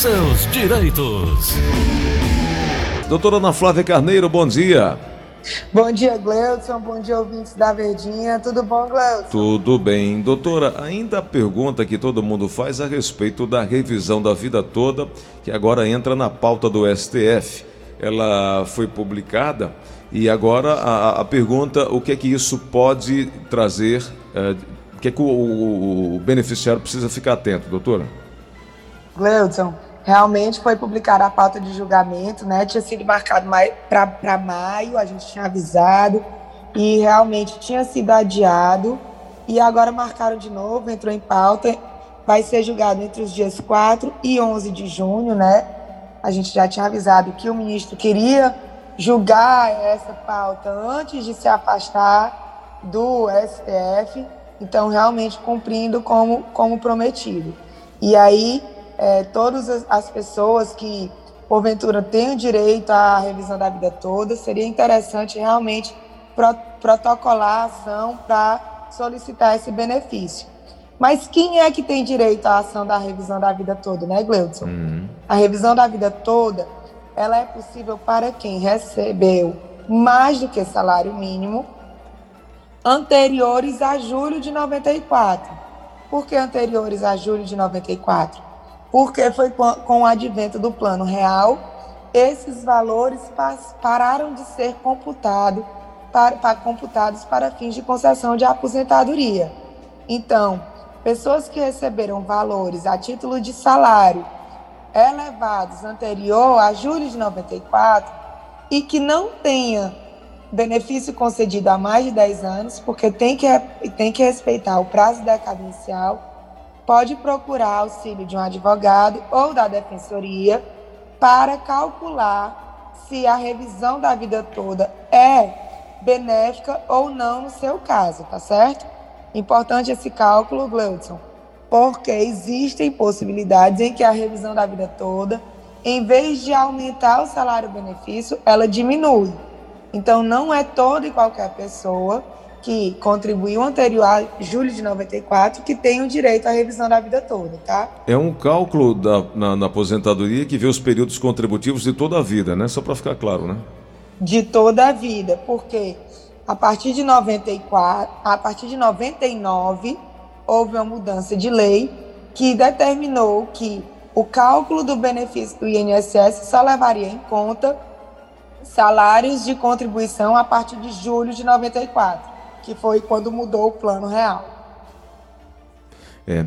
seus direitos. Doutora Ana Flávia Carneiro, bom dia. Bom dia, Gleudson. Bom dia, ouvintes da Verdinha. Tudo bom, Gleudson? Tudo bem. Doutora, ainda a pergunta que todo mundo faz a respeito da revisão da vida toda, que agora entra na pauta do STF. Ela foi publicada e agora a, a pergunta: o que é que isso pode trazer? É, o que é que o, o, o beneficiário precisa ficar atento, doutora? Gleudson, realmente foi publicada a pauta de julgamento, né? Tinha sido marcado para maio, a gente tinha avisado, e realmente tinha sido adiado. E agora marcaram de novo, entrou em pauta. Vai ser julgado entre os dias 4 e 11 de junho, né? A gente já tinha avisado que o ministro queria julgar essa pauta antes de se afastar do STF, então realmente cumprindo como, como prometido. E aí é, todas as pessoas que, porventura, têm o direito à revisão da vida toda, seria interessante realmente pro, protocolar a ação para solicitar esse benefício. Mas quem é que tem direito à ação da revisão da vida toda, né, Gleudson? Uhum. A revisão da vida toda, ela é possível para quem recebeu mais do que salário mínimo anteriores a julho de 94. Por que anteriores a julho de 94? Porque foi com o advento do Plano Real, esses valores pararam de ser computado, para, para, computados para fins de concessão de aposentadoria. Então, pessoas que receberam valores a título de salário elevados anterior a julho de 94 e que não tenha benefício concedido há mais de 10 anos, porque tem que, tem que respeitar o prazo decadencial, pode procurar auxílio de um advogado ou da defensoria para calcular se a revisão da vida toda é benéfica ou não no seu caso, tá certo? Importante esse cálculo, Gleudson, porque existem possibilidades em que a revisão da vida toda, em vez de aumentar o salário-benefício, ela diminui. Então, não é toda e qualquer pessoa que contribuiu anterior a julho de 94 que tem o direito à revisão da vida toda, tá? É um cálculo da, na, na aposentadoria que vê os períodos contributivos de toda a vida, né? Só para ficar claro, né? De toda a vida, porque a partir de 94, a partir de 99 houve uma mudança de lei que determinou que o cálculo do benefício do INSS só levaria em conta salários de contribuição a partir de julho de 94 que foi quando mudou o plano real. É.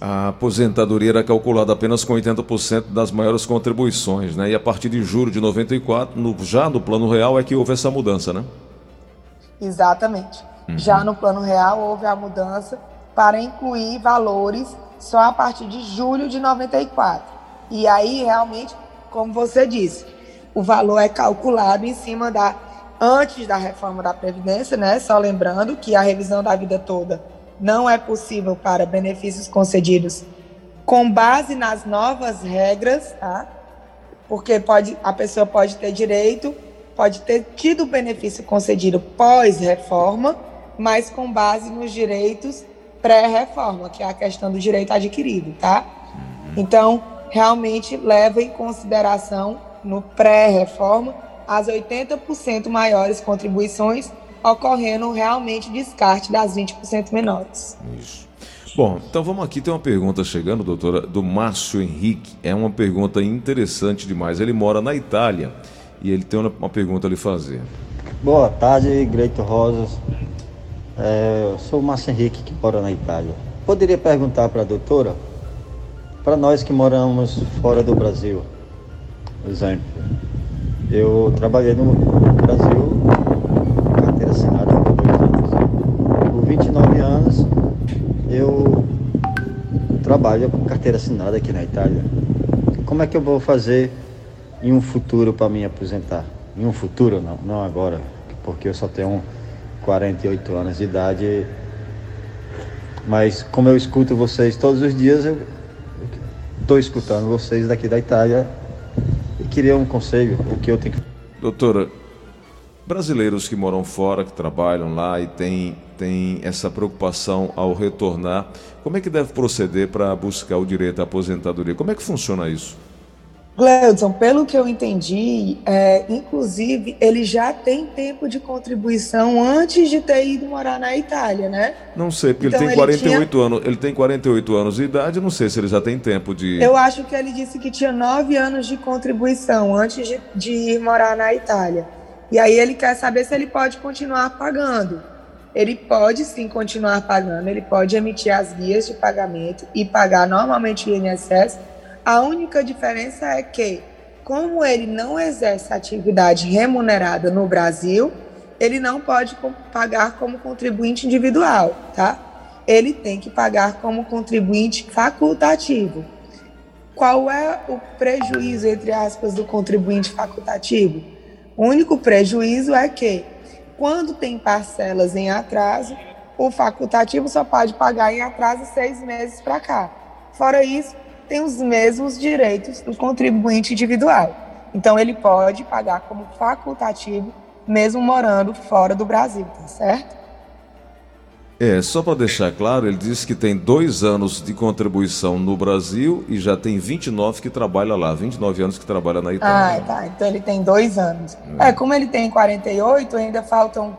A aposentadoria era calculada apenas com 80% das maiores contribuições, né? E a partir de julho de 94, no, já no plano real, é que houve essa mudança, né? Exatamente. Uhum. Já no plano real houve a mudança para incluir valores só a partir de julho de 94. E aí, realmente, como você disse, o valor é calculado em cima da antes da reforma da Previdência, né? Só lembrando que a revisão da vida toda não é possível para benefícios concedidos com base nas novas regras, tá? Porque pode, a pessoa pode ter direito, pode ter tido benefício concedido pós-reforma, mas com base nos direitos pré-reforma, que é a questão do direito adquirido, tá? Então, realmente leva em consideração no pré-reforma as 80% maiores contribuições, ocorrendo realmente descarte das 20% menores. Isso. Bom, então vamos aqui, tem uma pergunta chegando, doutora, do Márcio Henrique. É uma pergunta interessante demais. Ele mora na Itália e ele tem uma pergunta a lhe fazer. Boa tarde, Greito Rosas. É, eu sou o Márcio Henrique, que mora na Itália. Poderia perguntar para a doutora, para nós que moramos fora do Brasil, exemplo, eu trabalhei no Brasil, carteira assinada por dois anos. Por 29 anos, eu trabalho com carteira assinada aqui na Itália. Como é que eu vou fazer em um futuro para me aposentar? Em um futuro, não, não agora, porque eu só tenho 48 anos de idade. Mas como eu escuto vocês todos os dias, eu estou escutando vocês daqui da Itália queria um conselho, o que eu tenho que Doutora, brasileiros que moram fora, que trabalham lá e têm, têm essa preocupação ao retornar, como é que deve proceder para buscar o direito à aposentadoria? Como é que funciona isso? Gleudson, pelo que eu entendi, é, inclusive ele já tem tempo de contribuição antes de ter ido morar na Itália, né? Não sei, porque então, ele tem 48 tinha... anos, ele tem 48 anos de idade, não sei se ele já tem tempo de. Eu acho que ele disse que tinha 9 anos de contribuição antes de, de ir morar na Itália. E aí ele quer saber se ele pode continuar pagando. Ele pode sim continuar pagando, ele pode emitir as guias de pagamento e pagar normalmente o INSS a única diferença é que, como ele não exerce atividade remunerada no Brasil, ele não pode pagar como contribuinte individual, tá? Ele tem que pagar como contribuinte facultativo. Qual é o prejuízo, entre aspas, do contribuinte facultativo? O único prejuízo é que, quando tem parcelas em atraso, o facultativo só pode pagar em atraso seis meses para cá. Fora isso, tem os mesmos direitos do contribuinte individual. Então, ele pode pagar como facultativo, mesmo morando fora do Brasil, tá certo? É, só para deixar claro, ele disse que tem dois anos de contribuição no Brasil e já tem 29 que trabalha lá, 29 anos que trabalha na Itália. Ah, tá. Então ele tem dois anos. É, é como ele tem 48, ainda faltam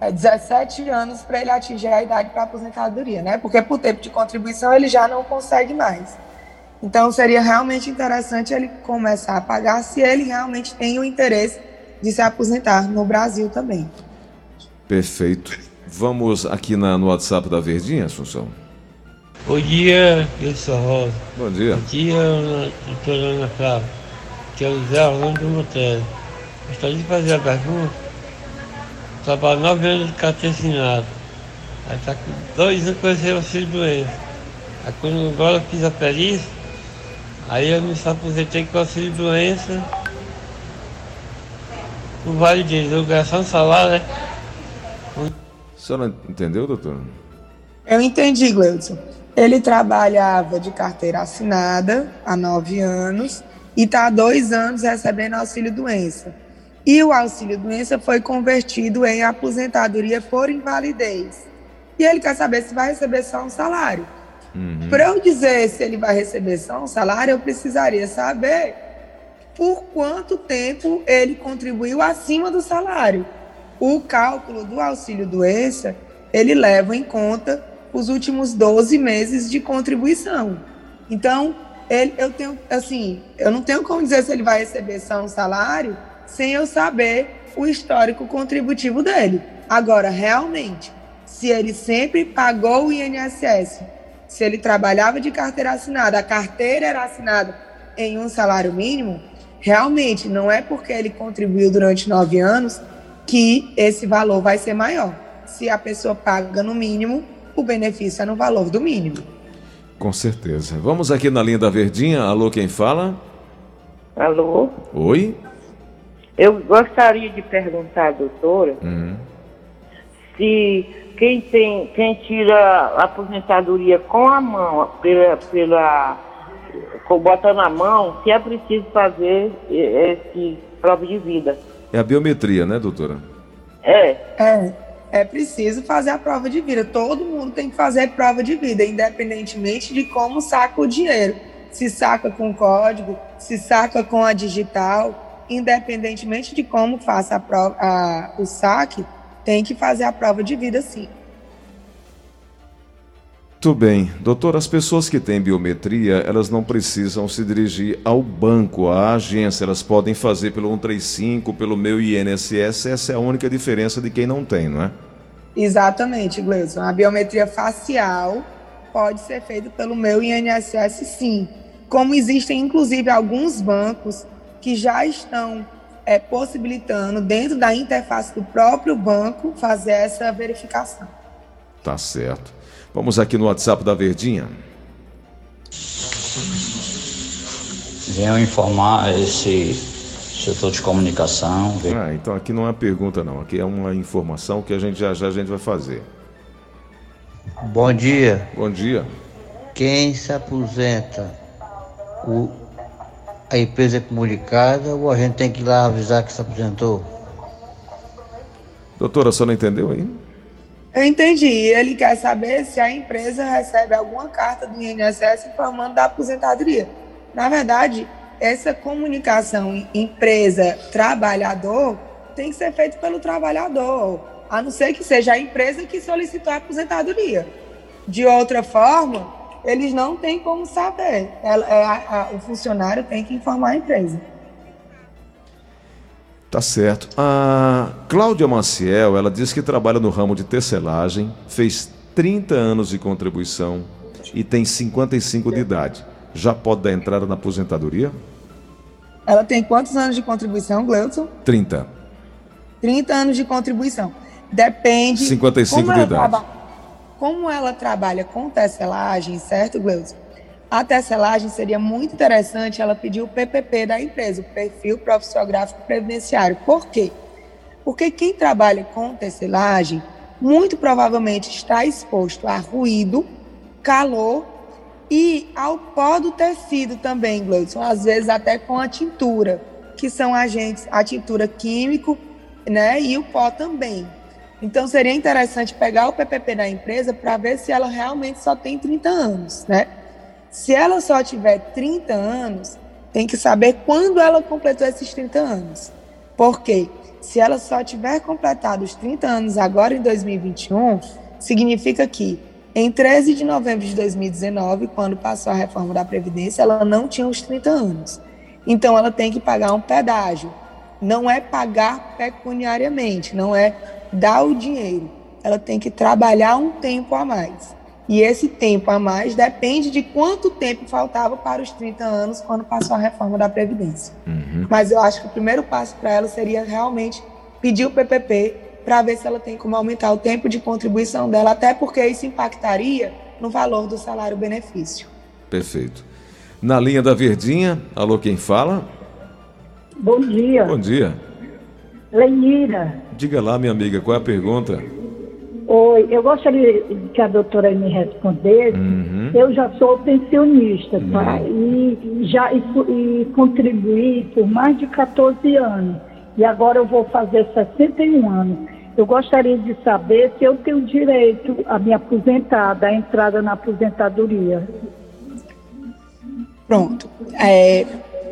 é, 17 anos para ele atingir a idade para aposentadoria, né? Porque por tempo de contribuição ele já não consegue mais. Então seria realmente interessante ele começar a pagar se ele realmente tem o interesse de se aposentar no Brasil também. Perfeito. Vamos aqui na, no WhatsApp da Verdinha, Assunção. Bom dia, eu sou Rosa. Bom dia. Bom dia, doutora Ana Flávia. Que é o Zé Orlando Monteiro. Gostaria de fazer a pergunta. Trabalho nove anos de carteira assinada. Aí está com dois anos com esse auxílio doença. Aí quando agora eu fiz a perícia, Aí eu me aposentei com auxílio doença. O Vale de divulgação salário, né? A senhora entendeu, doutor? Eu entendi, Gleudson. Ele trabalhava de carteira assinada há nove anos e está há dois anos recebendo auxílio doença. E o auxílio doença foi convertido em aposentadoria por invalidez. E ele quer saber se vai receber só um salário. Uhum. Para eu dizer se ele vai receber só um salário, eu precisaria saber por quanto tempo ele contribuiu acima do salário. O cálculo do auxílio doença, ele leva em conta os últimos 12 meses de contribuição. Então, ele, eu tenho, assim, eu não tenho como dizer se ele vai receber só um salário sem eu saber o histórico contributivo dele. Agora, realmente, se ele sempre pagou o INSS se ele trabalhava de carteira assinada, a carteira era assinada em um salário mínimo, realmente não é porque ele contribuiu durante nove anos que esse valor vai ser maior. Se a pessoa paga no mínimo, o benefício é no valor do mínimo. Com certeza. Vamos aqui na linha da Verdinha. Alô, quem fala? Alô? Oi? Eu gostaria de perguntar, doutora, uhum. se quem tem, quem tira a aposentadoria com a mão, pela, pela bota na mão, se é preciso fazer esse prova de vida. É a biometria, né, doutora? É. É. É preciso fazer a prova de vida. Todo mundo tem que fazer prova de vida, independentemente de como saca o dinheiro. Se saca com código, se saca com a digital, independentemente de como faça a prova, a, o saque, tem que fazer a prova de vida sim. Muito bem. Doutor, as pessoas que têm biometria, elas não precisam se dirigir ao banco, à agência. Elas podem fazer pelo 135, pelo meu INSS. Essa é a única diferença de quem não tem, não é? Exatamente, Gleison. A biometria facial pode ser feita pelo meu INSS, sim. Como existem, inclusive, alguns bancos que já estão é, possibilitando, dentro da interface do próprio banco, fazer essa verificação. Tá certo. Vamos aqui no WhatsApp da Verdinha. Venham informar esse setor de comunicação. Ah, então aqui não é pergunta não, aqui é uma informação que a gente já já a gente vai fazer. Bom dia. Bom dia. Quem se aposenta, o, a empresa é comunicada ou a gente tem que ir lá avisar que se aposentou? Doutora, você não entendeu aí? Eu entendi. Ele quer saber se a empresa recebe alguma carta do INSS informando da aposentadoria. Na verdade, essa comunicação empresa-trabalhador tem que ser feita pelo trabalhador, a não ser que seja a empresa que solicitou a aposentadoria. De outra forma, eles não têm como saber. Ela, é, a, a, o funcionário tem que informar a empresa. Tá certo. A Cláudia Maciel, ela diz que trabalha no ramo de tecelagem, fez 30 anos de contribuição e tem 55 de idade. Já pode dar entrada na aposentadoria? Ela tem quantos anos de contribuição, Gleudson? 30. 30 anos de contribuição. Depende. 55 de idade. Traba... Como ela trabalha com tecelagem, certo, Gleudson? a tecelagem seria muito interessante ela pedir o PPP da empresa, o perfil profissiográfico previdenciário. Por quê? Porque quem trabalha com tecelagem muito provavelmente está exposto a ruído, calor e ao pó do tecido também, Gleudson, às vezes até com a tintura, que são agentes, a tintura químico, né, e o pó também. Então seria interessante pegar o PPP da empresa para ver se ela realmente só tem 30 anos, né? Se ela só tiver 30 anos, tem que saber quando ela completou esses 30 anos. Porque se ela só tiver completado os 30 anos agora em 2021, significa que em 13 de novembro de 2019, quando passou a reforma da Previdência, ela não tinha os 30 anos. Então ela tem que pagar um pedágio. Não é pagar pecuniariamente, não é dar o dinheiro. Ela tem que trabalhar um tempo a mais. E esse tempo a mais depende de quanto tempo faltava para os 30 anos quando passou a reforma da Previdência. Uhum. Mas eu acho que o primeiro passo para ela seria realmente pedir o PPP para ver se ela tem como aumentar o tempo de contribuição dela, até porque isso impactaria no valor do salário-benefício. Perfeito. Na linha da Verdinha, alô, quem fala? Bom dia. Bom dia. Lenira. Diga lá, minha amiga, qual é a pergunta? Oi, eu gostaria que a doutora me respondesse. Uhum. Eu já sou pensionista, tá? Uhum. E já e, e contribuí por mais de 14 anos. E agora eu vou fazer 61 anos. Eu gostaria de saber se eu tenho direito a me aposentar, da entrada na aposentadoria. Pronto. É,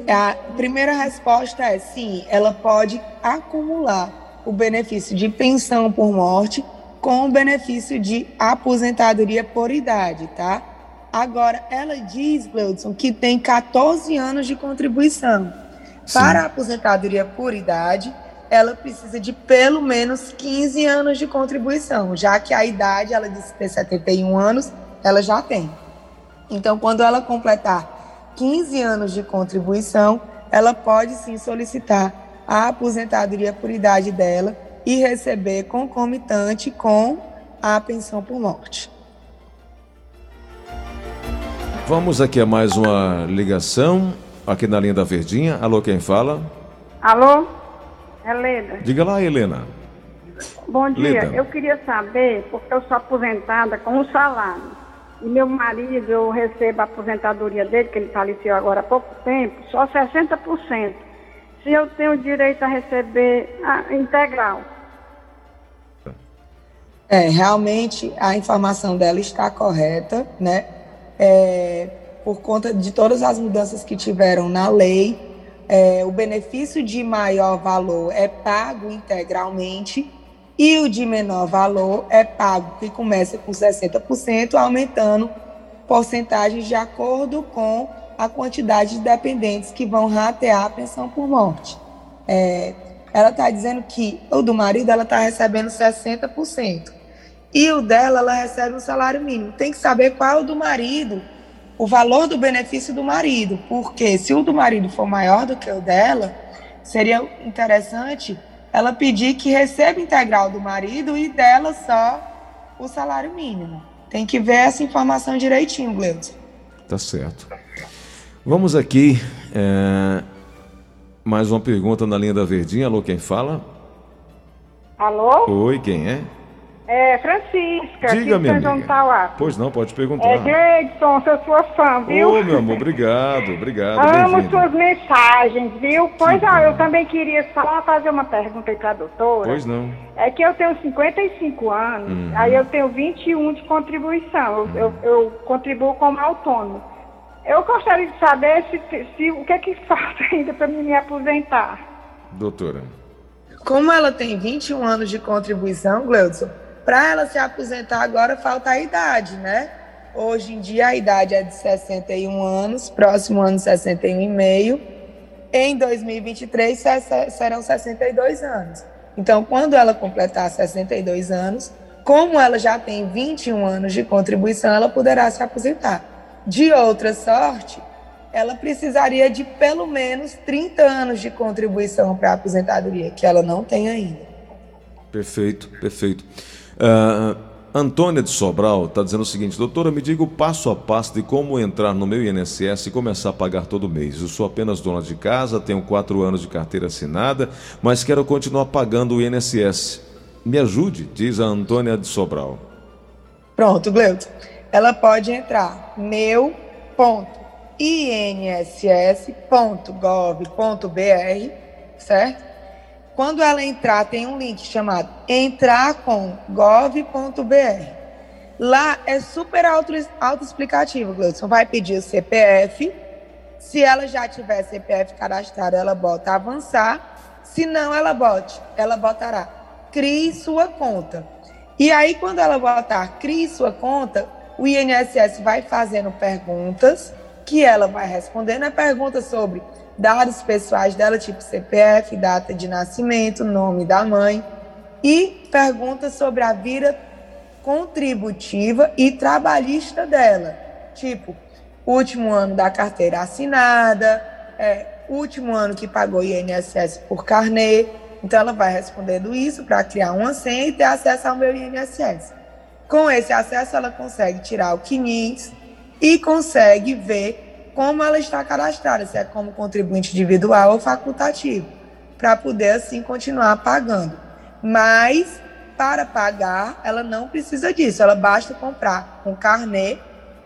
a primeira resposta é sim, ela pode acumular o benefício de pensão por morte com o benefício de aposentadoria por idade, tá? Agora, ela diz, Gleudson, que tem 14 anos de contribuição. Sim. Para a aposentadoria por idade, ela precisa de pelo menos 15 anos de contribuição, já que a idade, ela disse ter 71 anos, ela já tem. Então, quando ela completar 15 anos de contribuição, ela pode sim solicitar a aposentadoria por idade dela e receber concomitante com a pensão por morte. Vamos aqui a mais uma ligação, aqui na linha da Verdinha. Alô, quem fala? Alô, Helena. Diga lá, Helena. Bom dia, Leda. eu queria saber, porque eu sou aposentada com um salário. E meu marido, eu recebo a aposentadoria dele, que ele faleceu agora há pouco tempo, só 60%. Se eu tenho direito a receber a integral. É, realmente a informação dela está correta, né? É, por conta de todas as mudanças que tiveram na lei, é, o benefício de maior valor é pago integralmente e o de menor valor é pago, que começa com 60%, aumentando porcentagens de acordo com a quantidade de dependentes que vão ratear a pensão por morte. É, ela está dizendo que o do marido ela está recebendo 60% e o dela, ela recebe um salário mínimo. Tem que saber qual é o do marido, o valor do benefício do marido, porque se o do marido for maior do que o dela, seria interessante ela pedir que receba integral do marido e dela só o salário mínimo. Tem que ver essa informação direitinho, Gleudson. Tá certo. Vamos aqui. É... Mais uma pergunta na linha da Verdinha. Alô, quem fala? Alô? Oi, quem é? É, Francisca, Diga, minha amiga. Tauá. Pois não, pode perguntar. É, Gleidson, sou sua fã, viu? Ô, meu amor, obrigado, obrigado. Amo suas mensagens, viu? Pois ó, eu também queria só fazer uma pergunta aí pra doutora. Pois não. É que eu tenho 55 anos, Uhum. aí eu tenho 21 de contribuição. Eu, eu, eu contribuo como autônomo. Eu gostaria de saber se, se- o que é que falta ainda para me aposentar. Doutora. Como ela tem 21 anos de contribuição, Gleudson, para ela se aposentar agora falta a idade, né? Hoje em dia a idade é de 61 anos, próximo ano 61,5. Em 2023 se- se- serão 62 anos. Então, quando ela completar 62 anos, como ela já tem 21 anos de contribuição, ela poderá se aposentar. De outra sorte, ela precisaria de pelo menos 30 anos de contribuição para a aposentadoria, que ela não tem ainda. Perfeito, perfeito. Ah, Antônia de Sobral está dizendo o seguinte: doutora, me diga o passo a passo de como entrar no meu INSS e começar a pagar todo mês. Eu sou apenas dona de casa, tenho quatro anos de carteira assinada, mas quero continuar pagando o INSS. Me ajude, diz a Antônia de Sobral. Pronto, Gleuton. Ela pode entrar meu.inss.gov.br, certo? Quando ela entrar, tem um link chamado entrar com gov.br. Lá é super auto- autoexplicativo, Gleudson. Vai pedir o CPF. Se ela já tiver CPF cadastrado, ela bota avançar. Se não, ela bote, ela botará crie sua conta. E aí, quando ela botar crie sua conta, o INSS vai fazendo perguntas que ela vai respondendo. É pergunta sobre dados pessoais dela, tipo CPF, data de nascimento, nome da mãe. E perguntas sobre a vida contributiva e trabalhista dela. Tipo, último ano da carteira assinada, é, último ano que pagou INSS por carnê. Então, ela vai respondendo isso para criar uma senha e ter acesso ao meu INSS. Com esse acesso, ela consegue tirar o CNIS e consegue ver como ela está cadastrada, se é como contribuinte individual ou facultativo, para poder, assim, continuar pagando. Mas, para pagar, ela não precisa disso. Ela basta comprar um carnê,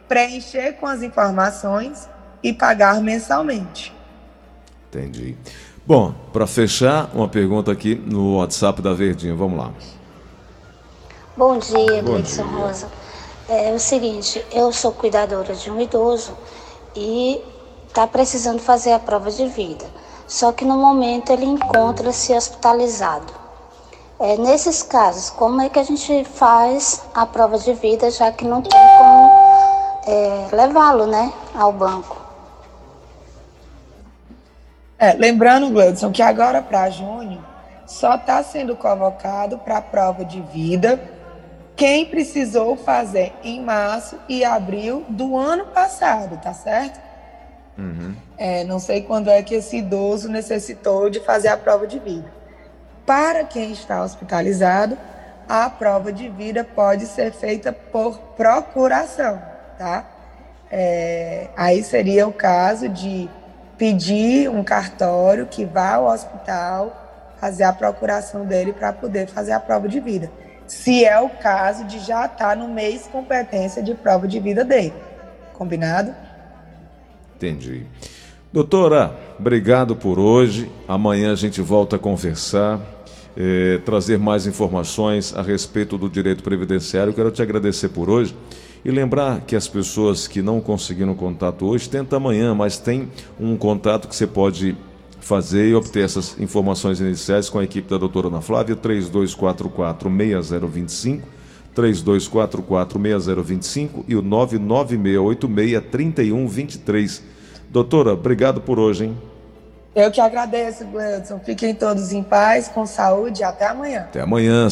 preencher com as informações e pagar mensalmente. Entendi. Bom, para fechar, uma pergunta aqui no WhatsApp da Verdinha. Vamos lá. Bom dia, Bom dia. Rosa. É o seguinte, eu sou cuidadora de um idoso e está precisando fazer a prova de vida. Só que no momento ele encontra-se hospitalizado. É, nesses casos, como é que a gente faz a prova de vida, já que não tem como é, levá-lo né, ao banco? É, lembrando, Gleudson, que agora para junho só está sendo convocado para a prova de vida quem precisou fazer em março e abril do ano passado, tá certo? É, não sei quando é que esse idoso necessitou de fazer a prova de vida. Para quem está hospitalizado, a prova de vida pode ser feita por procuração, tá? É, aí seria o caso de pedir um cartório que vá ao hospital fazer a procuração dele para poder fazer a prova de vida. Se é o caso de já estar no mês competência de prova de vida dele. Combinado? Entendi. Doutora, obrigado por hoje. Amanhã a gente volta a conversar, eh, trazer mais informações a respeito do direito previdenciário. Quero te agradecer por hoje e lembrar que as pessoas que não conseguiram contato hoje, tenta amanhã, mas tem um contato que você pode fazer e obter essas informações iniciais com a equipe da doutora Ana Flávia, 3244-6025, 3244-6025 e o 99686-3123. Doutora, obrigado por hoje, hein? Eu que agradeço, Gleudson. Fiquem todos em paz, com saúde. Até amanhã. Até amanhã.